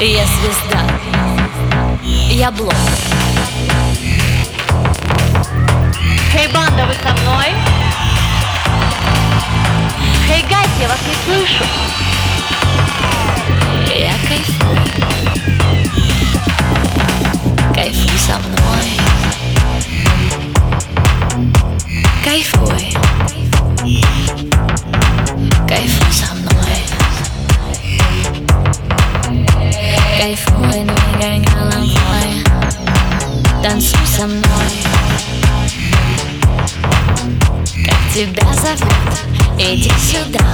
Я звезда, я блогер. Хей, банда, вы со мной? Хей, гайс, я вас не слышу. Я кайфую. Кайфуй со мной. Кайфуй. Кайфуй, двигай головой. Танцуй со мной. Как тебя зовут? Иди сюда.